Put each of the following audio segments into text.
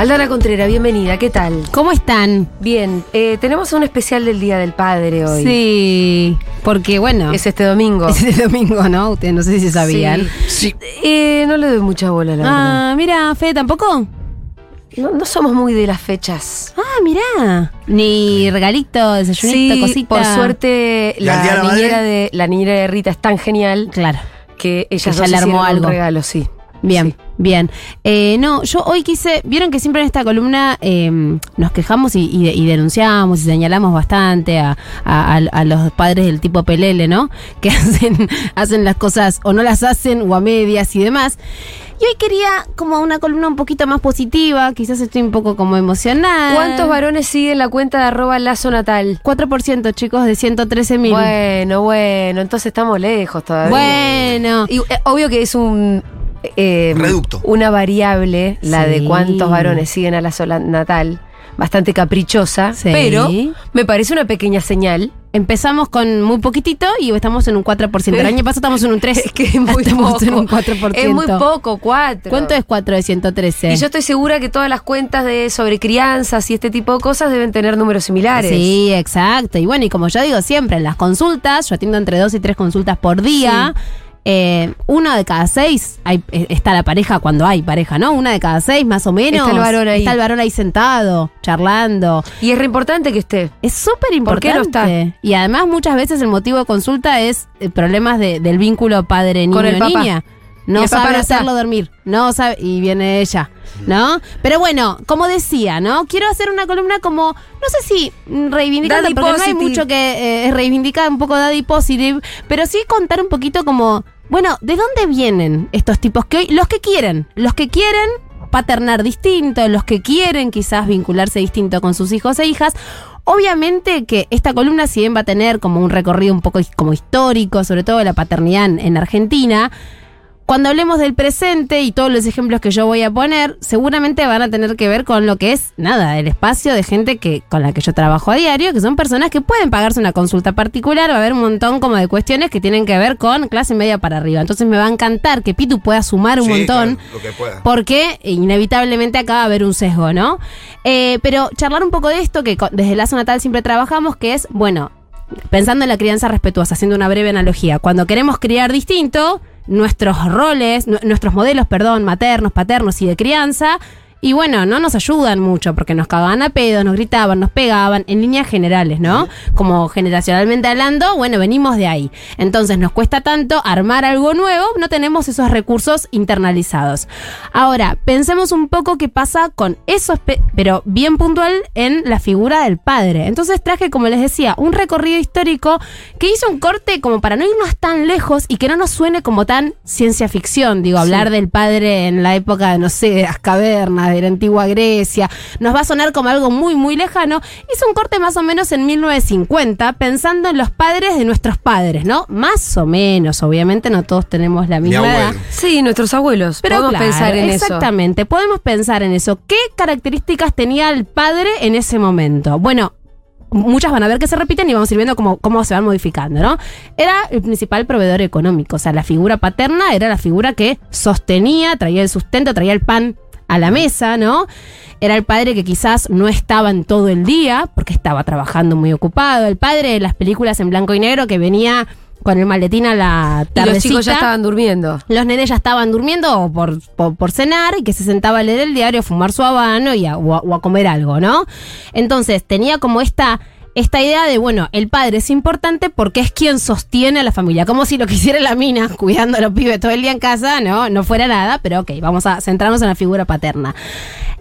Aldana Contreras, bienvenida, ¿qué tal? ¿Cómo están? Bien, eh, tenemos un especial del Día del Padre hoy. Sí, porque bueno, Es este domingo. es el domingo, ¿no? Ustedes no sé si sabían. Sí. Eh, no le doy mucha bola, la verdad. Ah, mira, Fede tampoco. No, no somos muy de las fechas. Ah, mira. Ni regalito, desayunito, Sí, cosita. por suerte, ¿Y al Día de la la niñera, de, la niñera de Rita es tan genial Claro. que ella ya le armó algo. un regalo, sí. Bien, Sí. bien. Eh, no, yo hoy quise, vieron que siempre en esta columna eh, nos quejamos y, y- y denunciamos y señalamos bastante a, a- a- a los padres del tipo Pelele, ¿no? Que hacen, hacen las cosas o no las hacen o a medias y demás. Y hoy quería como una columna un poquito más positiva, quizás estoy un poco como emocionada. ¿Cuántos varones siguen la cuenta de arroba lazo natal? 4% chicos de 113 mil. Bueno, bueno, entonces estamos lejos todavía. Bueno. Y, eh, obvio que es un. Eh, Reducto. Una variable, la Sí. de cuántos varones siguen a la sola natal, bastante caprichosa, Sí. pero me parece una pequeña señal. Empezamos con muy poquitito y estamos en un 4%. El año pasado estamos en un 3%. Es que es muy estamos poco. en un 4%. Es muy poco, cuatro. ¿Cuánto es 4 de 113? Y yo estoy segura que todas las cuentas de sobre crianzas y este tipo de cosas deben tener números similares. Sí, exacto. Y bueno, y como yo digo siempre, en las consultas, yo atiendo entre dos y tres consultas por día. Eh, uno de cada seis hay- eh, está la pareja cuando hay pareja, ¿no? Una de cada seis, más o menos. Está el varón ahí. Está el varón ahí sentado, charlando. Y es re importante que esté. Es súper ¿Por qué importante. no está? Y además muchas veces el motivo de consulta es eh, problemas de- del vínculo padre-niño-niña. No sabe no hacerlo dormir, no sabe, y viene ella, ¿no? Pero bueno, como decía, ¿no? Quiero hacer una columna como, no sé si reivindicando, porque no hay mucho que eh, reivindicar un poco Daddy Positive, pero sí contar un poquito como, bueno, ¿de dónde vienen estos tipos que hoy, los que quieren, los que quieren paternar distinto, los que quieren quizás vincularse distinto con sus hijos e hijas. Obviamente que esta columna, si bien va a tener como un recorrido un poco como histórico, sobre todo la paternidad en Argentina, cuando hablemos del presente y todos los ejemplos que yo voy a poner, seguramente van a tener que ver con lo que es, nada, el espacio de gente que con la que yo trabajo a diario, que son personas que pueden pagarse una consulta particular, va a haber un montón como de cuestiones que tienen que ver con clase media para arriba. Entonces me va a encantar que Pitu pueda sumar un Sí, montón. claro, lo que pueda. Porque inevitablemente acá va a haber un sesgo, ¿no? Eh, pero charlar un poco de esto que desde Lazo Natal siempre trabajamos, que es, bueno, pensando en la crianza respetuosa, haciendo una breve analogía, cuando queremos criar distinto, nuestros roles, nu- nuestros modelos, perdón, maternos, paternos y de crianza, y bueno, no nos ayudan mucho porque nos cagaban a pedo, nos gritaban, nos pegaban, en líneas generales, ¿no? Como generacionalmente hablando, bueno, venimos de ahí. Entonces nos cuesta tanto armar algo nuevo, no tenemos esos recursos internalizados. Ahora, pensemos un poco qué pasa con eso, pero bien puntual en la figura del padre. Entonces traje, como les decía, un recorrido histórico que hizo un corte como para no irnos tan lejos y que no nos suene como tan ciencia ficción, digo, hablar del padre en la época, no sé, de las cavernas, de la antigua Grecia, nos va a sonar como algo muy, muy lejano. Hizo un corte más o menos en 1950, pensando en los padres de nuestros padres, ¿no? Más o menos, obviamente no todos tenemos la Mi misma edad. Sí, nuestros abuelos. Pero Podemos claro, pensar en eso. exactamente, podemos pensar en eso. ¿Qué características tenía el padre en ese momento? Bueno, muchas van a ver que se repiten y vamos a ir viendo cómo, cómo se van modificando, ¿no? Era el principal proveedor económico, o sea, la figura paterna era la figura que sostenía, traía el sustento, traía el pan a la mesa, ¿no? Era el padre que quizás no estaba en todo el día porque estaba trabajando muy ocupado, el padre de las películas en blanco y negro que venía con el maletín a la Y tardecita. los chicos ya estaban durmiendo. Los nenes ya estaban durmiendo o por, por, por cenar y que se sentaba a leer el diario, a fumar su habano y a, o, a, o a comer algo, ¿no? Entonces tenía como esta, esta idea de, bueno, el padre es importante porque es quien sostiene a la familia. Como si lo que hiciera la mina, cuidando a los pibes todo el día en casa, ¿no? No fuera nada, pero ok, vamos a centrarnos en la figura paterna.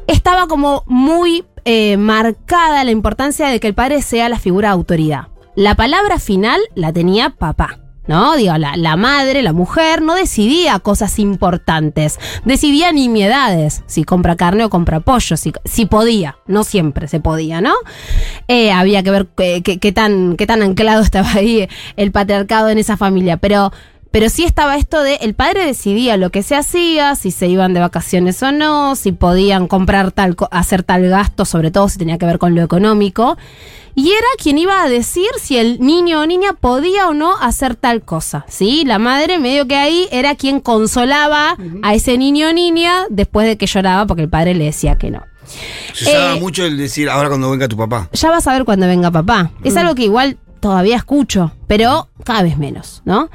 Estaba como muy eh, marcada la importancia de que el padre sea la figura de autoridad. La palabra final la tenía papá. ¿No? Digo, la, la madre, la mujer, no decidía cosas importantes, decidía nimiedades, si compra carne o compra pollo, si, si podía, no siempre se podía, ¿no? Eh, había que ver qué, qué- qué tan, qué tan anclado estaba ahí el patriarcado en esa familia, pero... Pero sí estaba esto de el padre decidía lo que se hacía, si se iban de vacaciones o no, si podían comprar tal, hacer tal gasto, sobre todo si tenía que ver con lo económico. Y era quien iba a decir si el niño o niña podía o no hacer tal cosa. ¿sí? La madre, medio que ahí, era quien consolaba a ese niño o niña después de que lloraba porque el padre le decía que no. Se usaba Eh, mucho el decir, ahora cuando venga tu papá. Ya vas a ver cuando venga papá. Es algo que igual todavía escucho, pero cada vez menos, ¿no?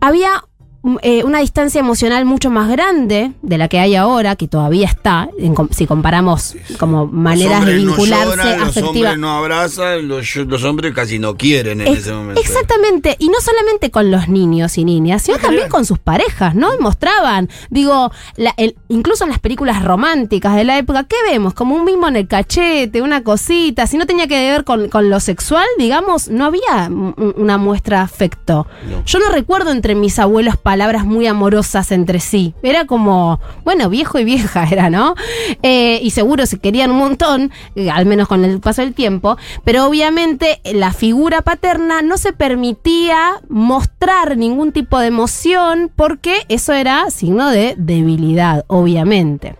Había mm, eh, una distancia emocional mucho más grande de la que hay ahora, que todavía está, en si comparamos como maneras de hombres no vincularse lloran, Los afectiva. hombres no abrazan, los, los hombres casi no quieren en ese momento. Exactamente, y no solamente con los niños y niñas, sino también con sus parejas, ¿no? Mostraban, digo, la- el- incluso en las películas románticas de la época, ¿qué vemos? Como un mismo en el cachete, una cosita, si no tenía que ver con, con lo sexual, digamos, no había un- una muestra de afecto. No. Yo no recuerdo entre mis abuelos palabras muy amorosas entre sí, era como, bueno, viejo y vieja era, ¿no? Eh, y seguro se querían un montón, eh, al menos con el paso del tiempo, pero obviamente la figura paterna no se permitía mostrar ningún tipo de emoción porque eso era signo de debilidad, obviamente.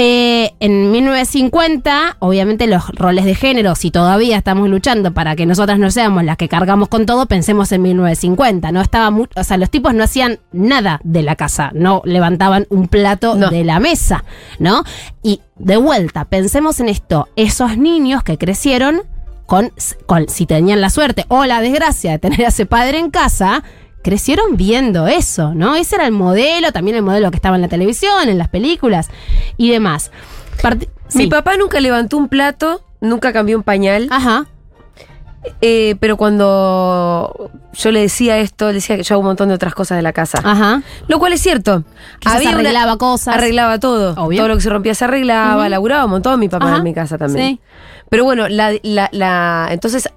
Eh, en 1950, obviamente los roles de género, si todavía estamos luchando para que nosotras no seamos las que cargamos con todo, pensemos en 1950. No estaba o sea, los tipos no hacían nada de la casa, no levantaban un plato No. de la mesa, ¿no? Y de vuelta, pensemos en esto, esos niños que crecieron con, con si tenían la suerte o la desgracia de tener a ese padre en casa, crecieron viendo eso, ¿no? Ese era el modelo, también el modelo que estaba en la televisión, en las películas y demás. Mi papá nunca levantó un plato, nunca cambió un pañal, Ajá. eh, pero cuando yo le decía esto, le decía que yo hago un montón de otras cosas de la casa. Ajá. Lo cual es cierto. Quizás una- arreglaba cosas. Arreglaba todo. Obvio. Todo lo que se rompía se arreglaba, Ujú. laburaba un montón mi papá Ajá. en mi casa también. Sí. Pero bueno, la, la- la- entonces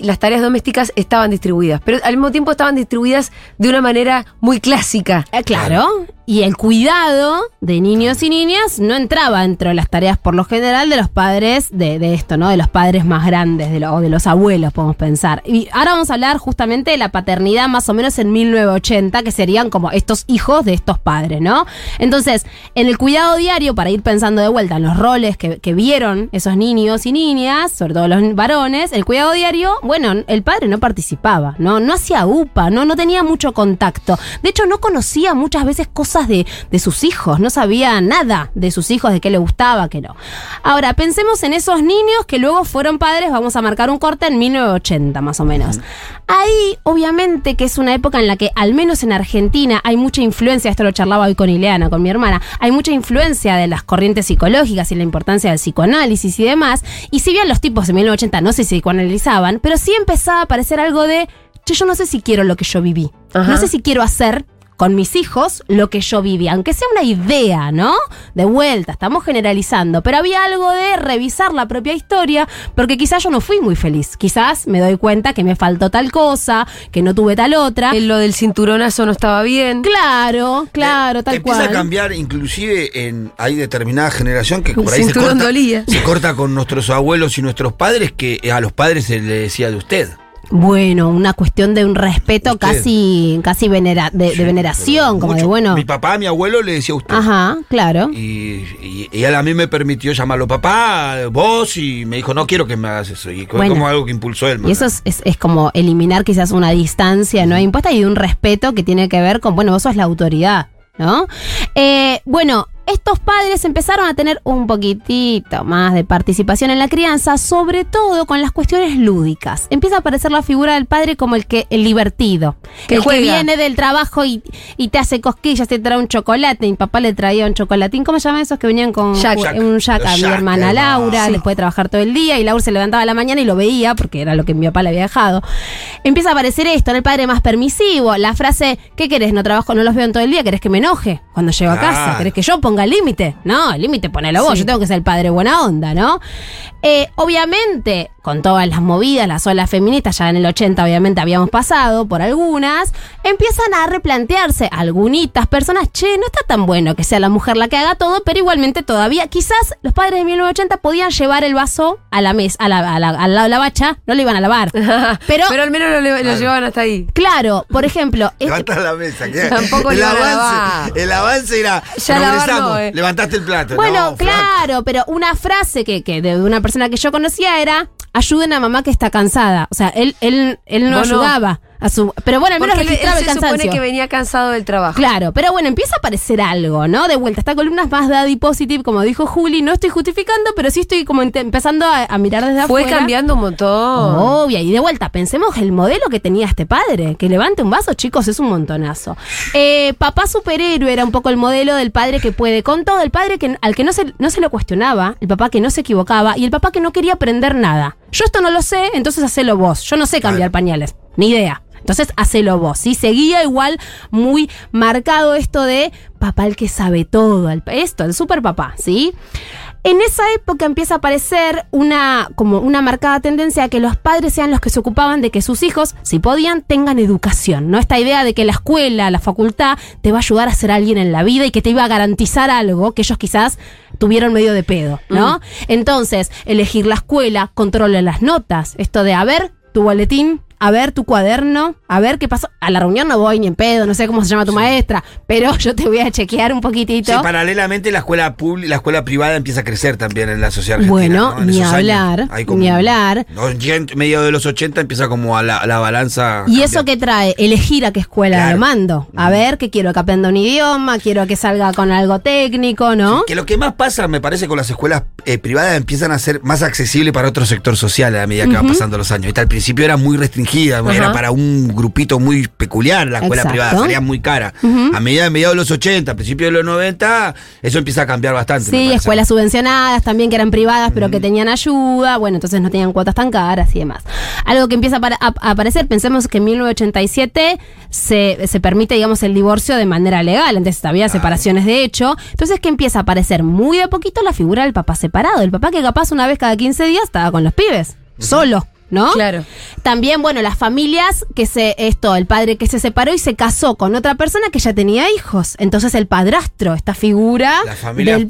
las tareas domésticas estaban distribuidas, pero al mismo tiempo estaban distribuidas de una manera muy clásica. Eh, claro. Y el cuidado de niños y niñas no entraba dentro de las tareas por lo general de los padres de, esto, ¿no? De los padres más grandes de o de los abuelos, podemos pensar. Y ahora vamos a hablar justamente de la paternidad más o menos en 1980, que serían como estos hijos de estos padres, ¿no? Entonces, en el cuidado diario, para ir pensando de vuelta en los roles que vieron esos niños y niñas, sobre todo los varones, el cuidado diario, bueno, el padre no participaba, ¿no? No hacía UPA, ¿no? No tenía mucho contacto. De hecho, no conocía muchas veces cosas de, de sus hijos, no sabía nada de sus hijos, de qué le gustaba, qué no. Ahora, pensemos en esos niños que luego fueron padres, vamos a marcar un corte en 1980 más o menos. Ahí, obviamente, que es una época en la que, al menos en Argentina, hay mucha influencia, esto lo charlaba hoy con Ileana, con mi hermana, hay mucha influencia de las corrientes psicológicas y la importancia del psicoanálisis y demás. Y si bien los tipos en 1980 no se psicoanalizaban, pero sí empezaba a aparecer algo de, che, yo no sé si quiero lo que yo viví. Ajá. No sé si quiero hacer con mis hijos lo que yo viví, aunque sea una idea, ¿no? De vuelta, estamos generalizando, pero había algo de revisar la propia historia, porque quizás yo no fui muy feliz, quizás me doy cuenta que me faltó tal cosa, que no tuve tal otra. Eh, Lo del cinturonazo no estaba bien. Claro, claro, Eh, tal empieza cual. a cambiar, inclusive en hay determinada generación que El por ahí se cinturón corta, dolía. se corta con nuestros abuelos y nuestros padres, que a los padres se le decía de usted. Bueno, una cuestión de un respeto Usted. casi, casi venera- de, de veneración, como de bueno. Mi papá, mi abuelo le decía usted. Ajá, claro. Y, y- y él a mí me permitió llamarlo papá, vos, y me dijo, no quiero que me hagas eso. Y fue Bueno. como algo que impulsó él. Y eso es, es- es como eliminar quizás una distancia no impuesta y un respeto que tiene que ver con, bueno, vos sos la autoridad, ¿no? Eh, bueno, estos padres empezaron a tener un poquitito más de participación en la crianza, sobre todo con las cuestiones lúdicas. Empieza a aparecer la figura del padre como el que el divertido, Que el juega. que viene del trabajo y, y te hace cosquillas, te trae un chocolate. Mi papá le traía un chocolatín, ¿cómo se llaman esos que venían con Jack. un jack a mi Jack, hermana. Laura? Sí. Después de trabajar todo el día y Laura se levantaba a la mañana y lo veía porque era lo que mi papá le había dejado. Empieza a aparecer esto, ¿no? el padre más permisivo, la frase, ¿qué querés? No trabajo, no los veo en todo el día, ¿querés que me enoje cuando llego a casa? Claro. ¿Querés que yo ponga el límite? No, el límite ponelo vos, Sí. yo tengo que ser el padre buena onda, ¿no? Eh, obviamente, con todas las movidas, las olas feministas, ya en el 80 obviamente habíamos pasado por algunas, empiezan a replantearse algunitas personas, che, no está tan bueno que sea la mujer la que haga todo, pero igualmente todavía, quizás los padres de 1980 podían llevar el vaso a la mesa, a la, a la, a la- a la bacha, no lo iban a lavar. Pero, Pero al menos lo, lo llevaban hasta ahí. claro, por ejemplo, este- Levanta la mesa. que Tampoco el, avance, lavar. el avance era. Ya lavar progresamos, no, eh. Levantaste el plato. Bueno, No, claro, pero una frase que, que de una persona que yo conocía era ayuden a mamá que está cansada. O sea, él, él, él no no. Ayudaba a su. Pero bueno, al menos Porque él, él el se supone que venía cansado del trabajo. Claro, pero bueno, empieza a aparecer algo, ¿no? De vuelta, esta columna es más daddy positive, como dijo Juli, no estoy justificando, pero sí estoy como empezando a, a mirar desde Fue afuera. cambiando un montón. Obvio, y de vuelta, pensemos el modelo que tenía este padre. Que levante un vaso, chicos, es un montonazo. Eh, papá superhéroe era un poco el modelo del padre que puede con todo, el padre que, al que no se, no se lo cuestionaba, el papá que no se equivocaba y el papá que no quería aprender nada. Yo esto no lo sé, entonces hacelo vos. Yo no sé cambiar pañales, ni idea. Entonces, hacelo vos. ¿sí? Seguía igual muy marcado esto de papá el que sabe todo. el- esto, el super papá, ¿sí? En esa época empieza a aparecer una, como una marcada tendencia a que los padres sean los que se ocupaban de que sus hijos, si podían, tengan educación, ¿no? Esta idea de que la escuela, la facultad, te va a ayudar a ser alguien en la vida y que te iba a garantizar algo que ellos quizás tuvieron medio de pedo, ¿no? Entonces, elegir la escuela, controlar las notas, esto de, a ver, tu boletín, a ver tu cuaderno, a ver qué pasó. A la reunión no voy ni en pedo, no sé cómo se llama tu maestra, pero yo te voy a chequear un poquitito. Sí, paralelamente la escuela la escuela privada empieza a crecer también en la sociedad argentina. Bueno, ¿no? En ni hablar, como- ni hablar. ¿no? Ya en medio de los 80 empieza como a la, a la balanza. ¿Y cambiar. eso qué trae? Elegir a qué escuela Claro. lo mando. A ver, que quiero que aprenda un idioma, quiero que salga con algo técnico, ¿no? Que lo que más pasa, me parece, con las escuelas eh, privadas empiezan a ser más accesibles para otro sector social a medida que van pasando los años. Esta al principio era muy Ajá. era para un grupito muy peculiar la escuela Exacto. privada, salía muy cara. A medida de mediados de los 80, a principios de los 90, eso empieza a cambiar bastante. Sí, escuelas subvencionadas también que eran privadas pero que tenían ayuda, bueno, entonces no tenían cuotas tan caras y demás. Algo que empieza a, apare- a- a aparecer, pensemos que en 1987 se, se permite, digamos, el divorcio de manera legal, antes había separaciones de hecho, entonces que empieza a aparecer muy de poquito la figura del papá separado, el papá que capaz una vez cada 15 días estaba con los pibes, solo. ¿No? Claro. También, bueno, las familias que se, esto, el padre que se separó y se casó con otra persona que ya tenía hijos. Entonces el padrastro, esta figura Las familias,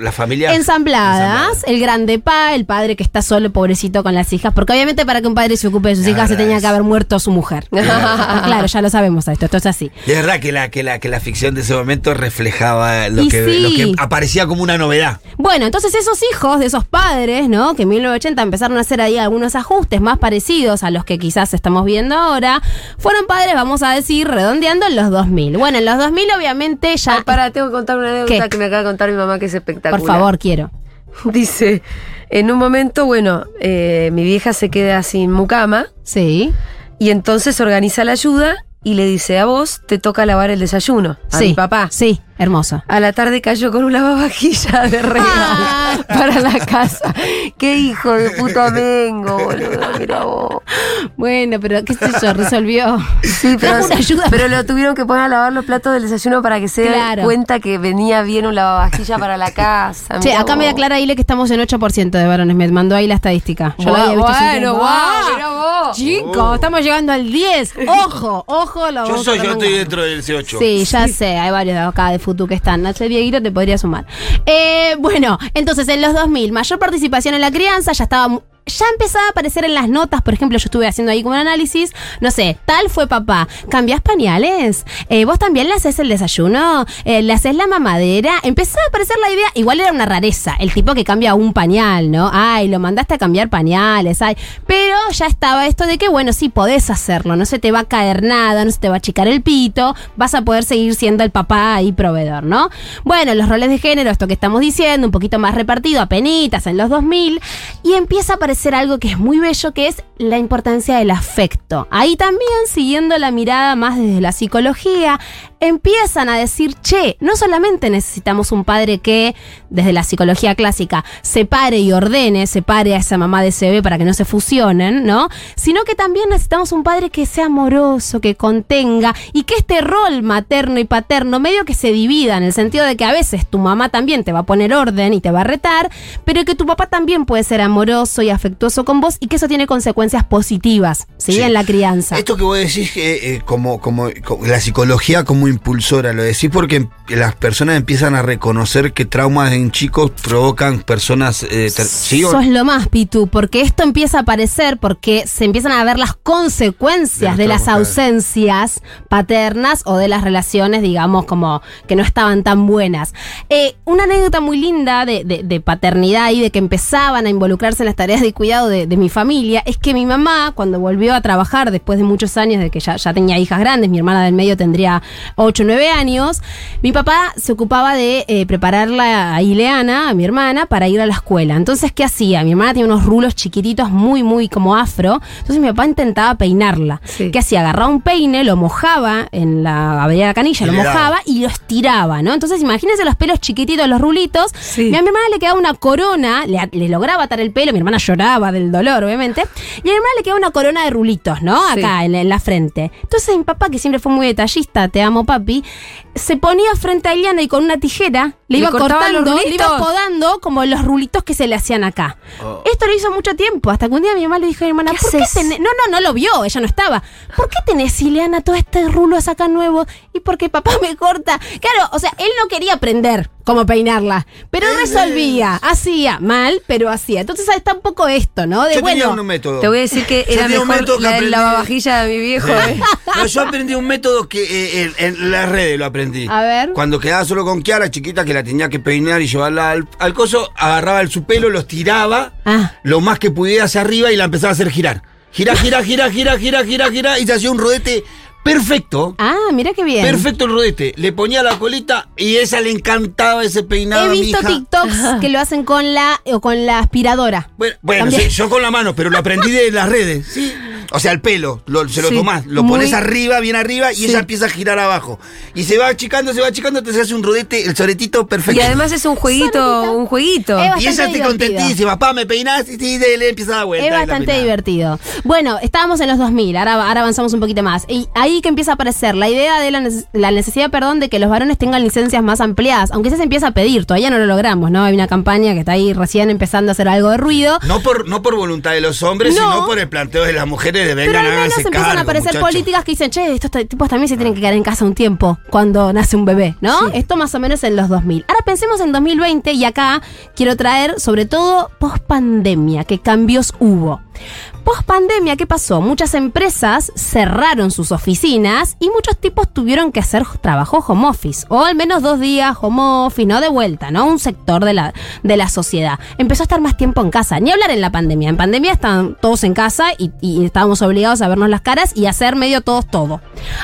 las familias ensambladas, el grande pa, el padre que está solo, pobrecito, con las hijas, porque obviamente para que un padre se ocupe de sus La hijas se tenía es- que haber muerto su mujer. Claro, ya lo sabemos esto, esto es así. Es verdad que la, que, la, que la ficción de ese momento reflejaba lo que, sí. lo que aparecía como una novedad. Bueno, entonces esos hijos de esos padres, ¿no? Que en 1980 empezaron a hacer ahí algunos ajustes más parecidos a los que quizás estamos viendo ahora, fueron padres, vamos a decir, redondeando en los 2000. Bueno, en los 2000 obviamente ya... Ay, para, tengo que contar una anécdota ¿Qué? que me acaba de contar mi mamá que es espectacular. por favor, quiero. Dice, en un momento, bueno, eh, mi vieja se queda sin mucama Sí. y entonces organiza la ayuda y le dice, a vos te toca lavar el desayuno, a sí. mi papá. Sí, hermoso. A la tarde cayó con un lavavajilla de regalo Ah. para la casa. Qué hijo de puta mengo, boludo. Mira vos. Bueno, pero qué sé yo, resolvió. Sí, pero, una ayuda. pero lo tuvieron que poner a lavar los platos del desayuno para que se den Claro. cuenta que venía bien un lavavajilla para la casa. Che, acá me aclara Ile que estamos en 8% de varones. Me mandó ahí la estadística. Yo la Guau, había visto bueno, guau, ¡Ah! mirá vos. Chicos, estamos llegando al 10. Ojo, ojo. Lo Yo soy, yo estoy dentro del C8. Sí, ya sé, hay varios de acá de Futu que están. Sé, Dieguito te podría sumar. Eh, bueno, entonces en los 2000, mayor participación en la crianza, ya estaba. Ya empezaba a aparecer en las notas, por ejemplo, yo estuve haciendo ahí como un análisis, no sé, tal fue papá, ¿cambiás pañales? Eh, ¿Vos también le haces el desayuno? Eh, ¿Le haces la mamadera? Empezaba a aparecer la idea, igual era una rareza, el tipo que cambia un pañal, ¿no? Ay, lo mandaste a cambiar pañales, ay. Pero ya estaba esto de que, bueno, sí podés hacerlo, no se te va a caer nada, no se te va a achicar el pito, vas a poder seguir siendo el papá y proveedor, ¿no? Bueno, los roles de género, esto que estamos diciendo, un poquito más repartido, apenitas en los 2000, y empieza a aparecer algo que es muy bello, que es la importancia del afecto. Ahí también, siguiendo la mirada más desde la psicología, empiezan a decir, che, no solamente necesitamos un padre que, desde la psicología clásica, separe y ordene, separe a esa mamá de ese bebé para que no se fusionen, ¿no? Sino que también necesitamos un padre que sea amoroso, que contenga y que este rol materno y paterno medio que se divida en el sentido de que a veces tu mamá también te va a poner orden y te va a retar, pero que tu papá también puede ser amoroso y afectuoso con vos y que eso tiene consecuencias positivas, ¿sí? Sí. En la crianza. Esto que vos decís que eh, como, como, como la psicología como impulsora, lo decís porque las personas empiezan a reconocer que traumas en chicos provocan personas... eh, ¿sí Sos lo más, Pitu, porque esto empieza a aparecer porque se empiezan a ver las consecuencias De las ausencias paternas o de las relaciones, digamos, como que no estaban tan buenas. Eh, una anécdota muy linda de, de- de paternidad y de que empezaban a involucrarse en las tareas de cuidado de, de mi familia es que mi mamá, cuando volvió a trabajar después de muchos años de que ya, ya tenía hijas grandes, mi hermana del medio tendría 8 o 9 años, mi papá se ocupaba de eh, prepararla a Ileana, a mi hermana, para ir a la escuela. Entonces, ¿qué hacía? Mi hermana tenía unos rulos chiquititos muy, muy como afro. Entonces mi papá intentaba peinarla. Sí. ¿Qué hacía? Agarraba un peine, lo mojaba en la avenida de la canilla, lo mojaba y lo estiraba, ¿no? Entonces, imagínense los pelos chiquititos, los rulitos. Sí. Y a mi hermana le quedaba una corona, le, le lograba atar el pelo, mi hermana lloraba del dolor, obviamente. Y a mi hermana le quedaba una corona de rulitos, ¿no? Sí. Acá, en, en la frente. Entonces mi papá, que siempre fue muy detallista, te amo papi, se ponía frente a Eliana y con una tijera le ¿Le iba cortando, le iba rulitos? podando como los rulitos que se le hacían acá. Oh. Esto lo hizo mucho tiempo, hasta que un día mi mamá le dijo a mi hermana, ¿Qué ¿por qué tenés? No, no, no lo vio, ella no estaba. ¿Por qué tenés, Ileana, todo este rulos acá nuevo? Y porque papá me corta. Claro, o sea, él no quería aprender cómo peinarla, pero resolvía, hacía mal, pero hacía. Entonces está un poco esto, ¿no? De Yo tenía bueno, un método. Te voy a decir que Yo era tenía un mejor método que la aprendí- lavavajilla de mi viejo. ¿eh? No, yo aprendí un método que eh, en, en las redes lo aprendí. A ver. Cuando quedaba solo con Kiara, chiquita, que la tenía que peinar y llevarla al, al coso, agarraba el su pelo, los tiraba Ah. lo más que pudiera hacia arriba y la empezaba a hacer girar. Gira, gira, gira, gira, gira, gira, gira, y se hacía un rodete perfecto. ah, mira qué bien. Perfecto el rodete. Le ponía la colita y esa le encantaba ese peinado. He a mi visto hija. TikToks que lo hacen con la o con la aspiradora. Bueno, bueno, sí, yo con la mano, pero lo aprendí de las redes. Sí. O sea, el pelo, lo- se lo Sí, tomás, lo muy- pones arriba, bien arriba, y Sí. ella empieza a girar abajo. Y se va achicando, se va achicando, te se hace un rodete, el soretito perfecto. Y además es un jueguito, un jueguito. Es Y ella te contentísima, papá, me peinás, y sí, le empieza a dar vuelta. Es y bastante divertido. Bueno, estábamos en los 2000, ahora, ahora avanzamos un poquito más. Y ahí que empieza a aparecer la idea de la, neces- la necesidad, perdón, de que los varones tengan licencias más ampliadas, aunque ya se empieza a pedir, todavía no lo logramos, ¿no? Hay una campaña que está ahí recién empezando a hacer algo de ruido. No por, no por voluntad de los hombres, No. sino por el planteo de las mujeres Pero al menos empiezan cargo, a aparecer políticas que dicen, che, estos tipos también se tienen que quedar en casa un tiempo cuando nace un bebé, ¿no? Esto más o menos en los 2000. Ahora pensemos en 2020 y acá quiero traer sobre todo post pandemia, qué cambios hubo. Post pandemia, ¿qué pasó? Muchas empresas cerraron sus oficinas y muchos tipos tuvieron que hacer trabajo home office, o al menos dos días home office, no de vuelta, ¿no? Un sector de la, de la sociedad. Empezó a estar más tiempo en casa, ni hablar en la pandemia. En pandemia estaban todos en casa y, y estábamos obligados a vernos las caras y hacer medio todos todo.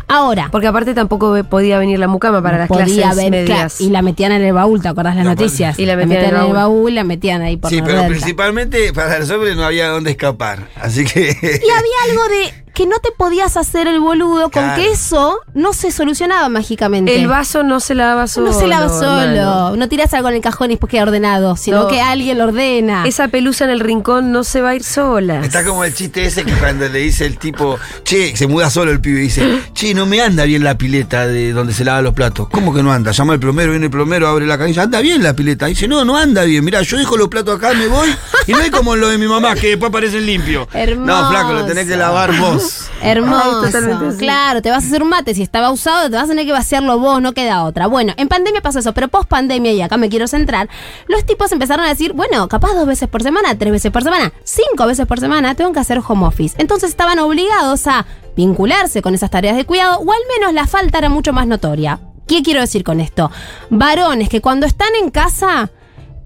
Ahora, Porque aparte tampoco podía venir la mucama para las podía clases ver, medias. claro, y la metían en el baúl, ¿te acordás las No, noticias? y la la metían metían en el en el baúl, la metían ahí por Sí, pero delta. principalmente para los hombres no había dónde escapar. Así que. Y había algo de que no te podías hacer el boludo con que eso no se solucionaba mágicamente. El vaso no se lava solo. no se lava solo, no tiras algo en el cajón y después queda ordenado, sino No. que alguien lo ordena. Esa pelusa en el rincón no se va a ir sola. Está como el chiste ese que cuando le dice el tipo, che, se muda solo el pibe y dice, che, no me anda bien la pileta de donde se lavan los platos. ¿Cómo que no anda? Llama al plomero, viene el plomero, abre la canilla, anda bien la pileta. dice, no, no anda bien. Mira, yo dejo los platos acá, me voy. Y no es como lo de mi mamá, que después aparecen limpios. Hermoso. No, flaco, lo tenés que lavar vos. Hermoso. Ay. Claro, te vas a hacer un mate. Si estaba usado, te vas a tener que vaciarlo vos, no queda otra. Bueno, en pandemia pasó eso, pero post pandemia, y acá me quiero centrar, los tipos empezaron a decir, bueno, capaz dos veces por semana, tres veces por semana, cinco veces por semana, tengo que hacer home office. Entonces estaban obligados a vincularse con esas tareas de cuidado, o al menos la falta era mucho más notoria. ¿Qué quiero decir con esto? Varones que cuando están en casa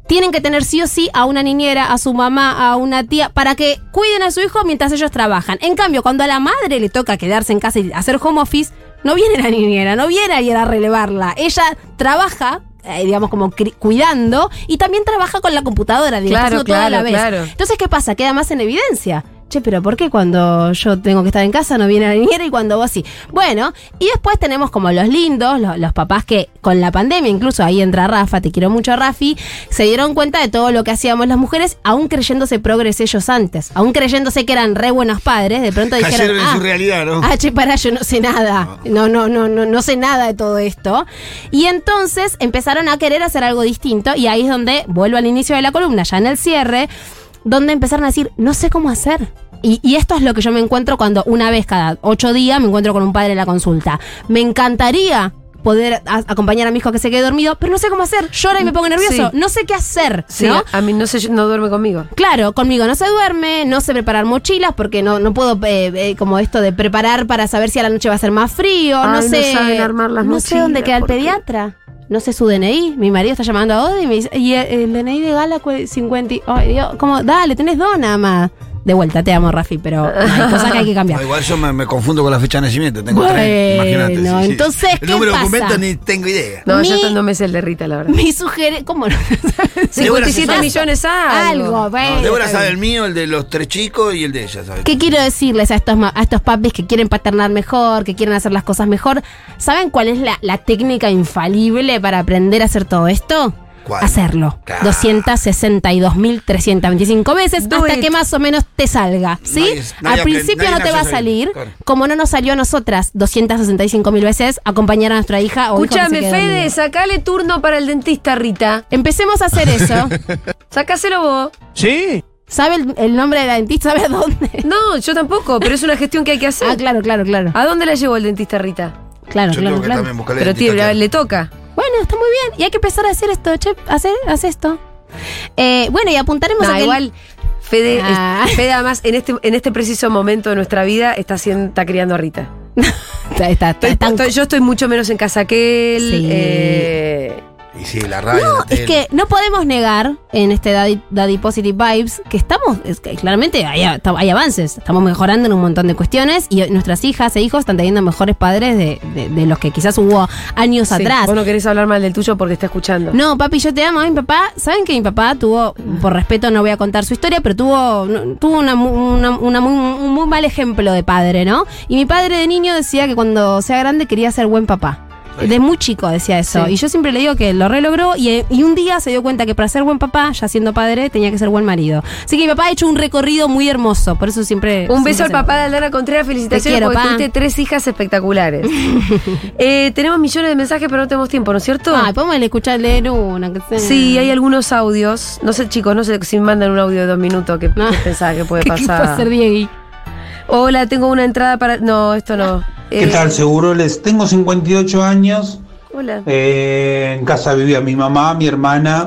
tienen que tener sí o sí a una niñera, a su mamá, a una tía, para que cuiden a su hijo mientras ellos trabajan. En cambio, cuando a la madre le toca quedarse en casa y hacer home office, no viene la niñera, no viene alguien a relevarla. Ella trabaja. eh, digamos como cuidando y también trabaja con la computadora digamos, Claro, haciendo todo a la vez. claro. Entonces, ¿qué pasa? Queda más en evidencia. Che, pero ¿por qué cuando yo tengo que estar en casa no viene la niñera y cuando vos sí? Bueno, y después tenemos como los lindos, los, los papás que con la pandemia, incluso ahí entra Rafa, te quiero mucho Rafi, se dieron cuenta de todo lo que hacíamos las mujeres, aún creyéndose progres ellos antes, aún creyéndose que eran re buenos padres, de pronto dijeron, Cayeron en "Ah, su realidad, ¿no? Ah, che, pará, yo no sé nada. No, no, no, no, no sé nada de todo esto. Y entonces empezaron a querer hacer algo distinto. Y ahí es donde vuelvo al inicio de la columna, ya en el cierre, donde empezaron a decir, no sé cómo hacer. Y, y esto es lo que yo me encuentro cuando una vez cada ocho días me encuentro con un padre en la consulta. Me encantaría poder a- acompañar a mi hijo que se quede dormido, pero no sé cómo hacer. Llora y me pongo nervioso. Sí. No sé qué hacer. Sí, ¿no? a mí no sé, no duerme conmigo. Claro, conmigo no se duerme, no sé preparar mochilas porque no, no puedo, eh, eh, como esto de preparar para saber si a la noche va a ser más frío, no Ay, no sé. saben armar las no sé dónde queda el pediatra. No sé su DNI. Mi marido está llamando a Ode y me dice, y el, el DNI de Gala cu- 50. y- Ay, Dios, como, dale, tenés dos nada más. De vuelta, te amo, Rafi, pero hay cosas que hay que No, cambiar. igual yo me, me confundo con la fecha de nacimiento. Tengo Bueno, tres. Imagínate. entonces, El ¿qué número de pasa? documentos ni tengo idea. No, Mi- yo no me sé el de Rita, la verdad. Mi sugerencia. ¿Cómo no? 57 millones algo. Algo, bueno. No, Débora sabe el mío, el de los tres chicos y el de ella, ¿sabes? ¿Qué quiero decirles a estos, a estos papis que quieren paternar mejor, que quieren hacer las cosas mejor? ¿Saben cuál es la, la técnica infalible para aprender a hacer todo esto? ¿Cuál? Hacerlo. Claro. 262.325 veces Do hasta it. que más o menos te salga. ¿Sí? Nadie- nadie Al principio no te va a salir, claro. como no nos salió a nosotras 265.000 veces acompañar a nuestra hija o Escúchame, Fede, dormido. sacale turno para el dentista, Rita. Empecemos a hacer eso. Sácaselo vos. ¿Sabe el, el nombre de la dentista? ¿Sabe a dónde? No, yo tampoco, pero es una gestión que hay que hacer. Ah, claro, claro, claro. ¿A dónde la llevó el dentista, Rita? Claro, Yo claro, tengo que claro. también buscarle Pero tío, le toca. Bueno, está muy bien. Y hay que empezar a hacer esto, che. Hacer, hace esto. Eh, bueno, y apuntaremos No, a que igual, Fede, Ah. Fede además, en este, en este preciso momento de nuestra vida, está, haciendo, está criando a Rita. Está, está, Estoy- estoy- yo estoy mucho menos en casa que él. Sí. eh, Y sí, la radio, No, la es que no podemos negar en este Daddy, Daddy Positive Vibes que estamos, es que claramente hay, hay avances, estamos mejorando en un montón de cuestiones y nuestras hijas e hijos están teniendo mejores padres de, de- de los que quizás hubo años sí, atrás. Vos no querés hablar mal del tuyo porque está escuchando. No, papi, yo te amo. Mi papá, ¿saben que mi papá tuvo, por respeto no voy a contar su historia, pero tuvo, no, tuvo una, mu- una- una muy, un muy mal ejemplo de padre, ¿no? Y mi padre de niño decía que cuando sea grande quería ser buen papá. De muy chico decía eso. Sí. Y yo siempre le digo que lo relogró y, y un día se dio cuenta que para ser buen papá, ya siendo padre, tenía que ser buen marido. Así que mi papá ha hecho un recorrido muy hermoso. Por eso siempre. Un beso al siempre papá de Aldana Contreras, felicitaciones quiero, porque tuviste tres hijas espectaculares. Eh, tenemos millones de mensajes, pero no tenemos tiempo, ¿no es cierto? Ay, podemos escuchar leer una. Que sea. Sí, hay algunos audios. No sé, chicos, no sé si mandan un audio de dos minutos que No. que pensaba que puede ¿Qué puede pasar. ser Diego? Hola, tengo una entrada para. No, esto no. ¿Qué Eh, tal? Seguro les tengo 58 años. Hola. Eh, en casa vivía mi mamá, mi hermana,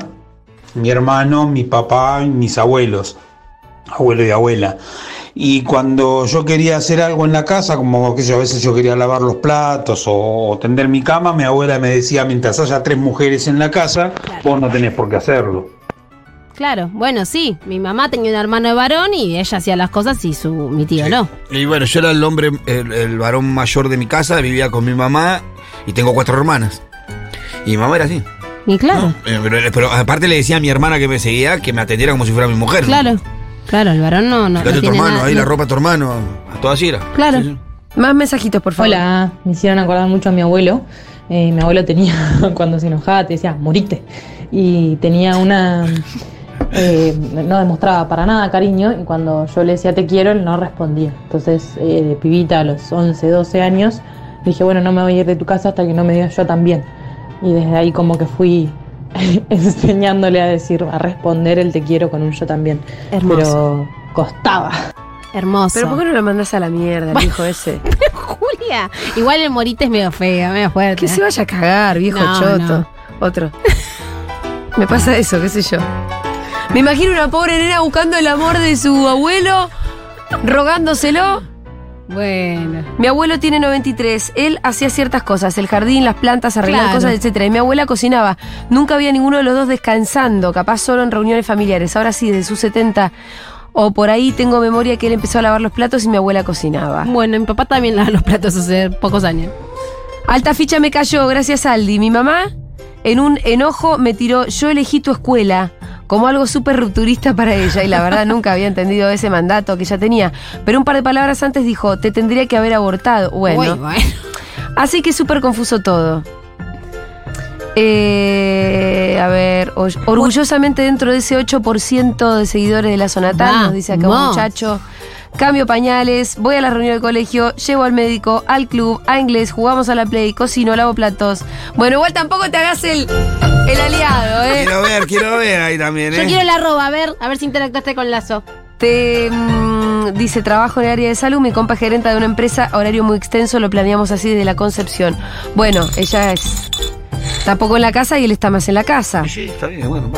mi hermano, mi papá y mis abuelos, abuelo y abuela. Y cuando yo quería hacer algo en la casa, como que yo a veces yo quería lavar los platos o, tender mi cama, mi abuela me decía, mientras haya tres mujeres en la casa, vos no tenés por qué hacerlo. Claro, bueno, sí. Mi mamá tenía un hermano de varón y ella hacía las cosas y su mi tío no. Y bueno, yo era el hombre, el, el varón mayor de mi casa, vivía con mi mamá y tengo cuatro hermanas. Y mi mamá era así. Y claro, ¿no? Eh, Pero, pero aparte le decía a mi hermana que me seguía que me atendiera como si fuera mi mujer. ¿no? claro. Claro, el varón no, no, no tu tiene hermano, nada- ahí no- la ropa de tu hermano, a toda así era. Claro. Sí, sí. Más mensajitos, por favor. Hola, me hicieron acordar mucho a mi abuelo. Eh, mi abuelo tenía, cuando se enojaba, te decía, morite. Y tenía una. Eh, no demostraba para nada cariño. Y cuando yo le decía te quiero, él no respondía. Entonces, eh, de pibita a los 11, 12 años, dije, bueno, no me voy a ir de tu casa hasta que no me digas yo también. Y desde ahí, como que fui enseñándole a decir, a responder el te quiero con un yo también. Hermoso. Pero costaba. Hermoso. Pero ¿por qué no lo mandás a la mierda, el hijo ese? Julia, igual el morite es medio feo, medio fuerte. Que se vaya a cagar, viejo No, choto. no. Otro. Me pasa eso, qué sé yo. Me imagino una pobre nena buscando el amor de su abuelo, rogándoselo. Bueno. Mi abuelo tiene 93. Él hacía ciertas cosas, el jardín, las plantas, arreglar Claro. cosas, etcétera. Y mi abuela cocinaba. Nunca había ninguno de los dos descansando, capaz solo en reuniones familiares. Ahora sí, de sus 70 o por ahí tengo memoria que él empezó a lavar los platos y mi abuela cocinaba. Bueno, mi papá también lava los platos hace pocos años. Alta ficha me cayó, gracias Aldi. Mi mamá, en un enojo, me tiró, yo elegí tu escuela. Como algo súper rupturista para ella y la verdad nunca había entendido ese mandato que ella tenía. Pero un par de palabras antes dijo, te tendría que haber abortado. Bueno, Uy, bueno. así que súper confuso todo. Eh, a ver, or- orgullosamente dentro de ese 8% de seguidores de la zona tal, nos dice acá un muchacho. Cambio pañales, voy a la reunión del colegio, llevo al médico, al club, a inglés, jugamos a la play, cocino, lavo platos. Bueno, igual tampoco te hagas el, el aliado, ¿eh? Quiero ver, quiero ver ahí también, Yo ¿eh? quiero la arroba, a ver, a ver si interactuaste con Lazo. Te mm, dice trabajo en el área de salud, mi compa es gerenta de una empresa, horario muy extenso, lo planeamos así desde la concepción. Bueno, ella es tampoco en la casa y él está más en la casa. Sí, está bien, bueno.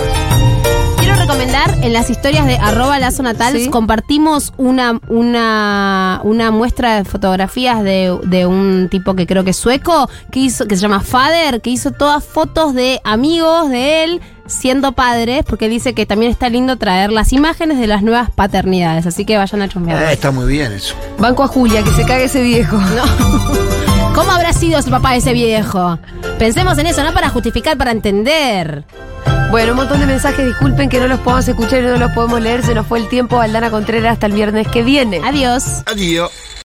Recomendar en las historias de arroba lazo natal, Sí. compartimos una, una, una muestra de fotografías de, de un tipo que creo que es sueco, que hizo, que se llama Fader, que hizo todas fotos de amigos de él siendo padres, porque dice que también está lindo traer las imágenes de las nuevas paternidades, así que vayan a chusmear. Eh, está muy bien eso. Banco a Julia, que se cague ese viejo. ¿Cómo habrá sido el papá de ese viejo? Pensemos en eso, no para justificar, para entender. Bueno, un montón de mensajes, disculpen que no los podamos escuchar y no los podemos leer, se nos fue el tiempo. Aldana Contreras hasta el viernes que viene. Adiós. Adiós.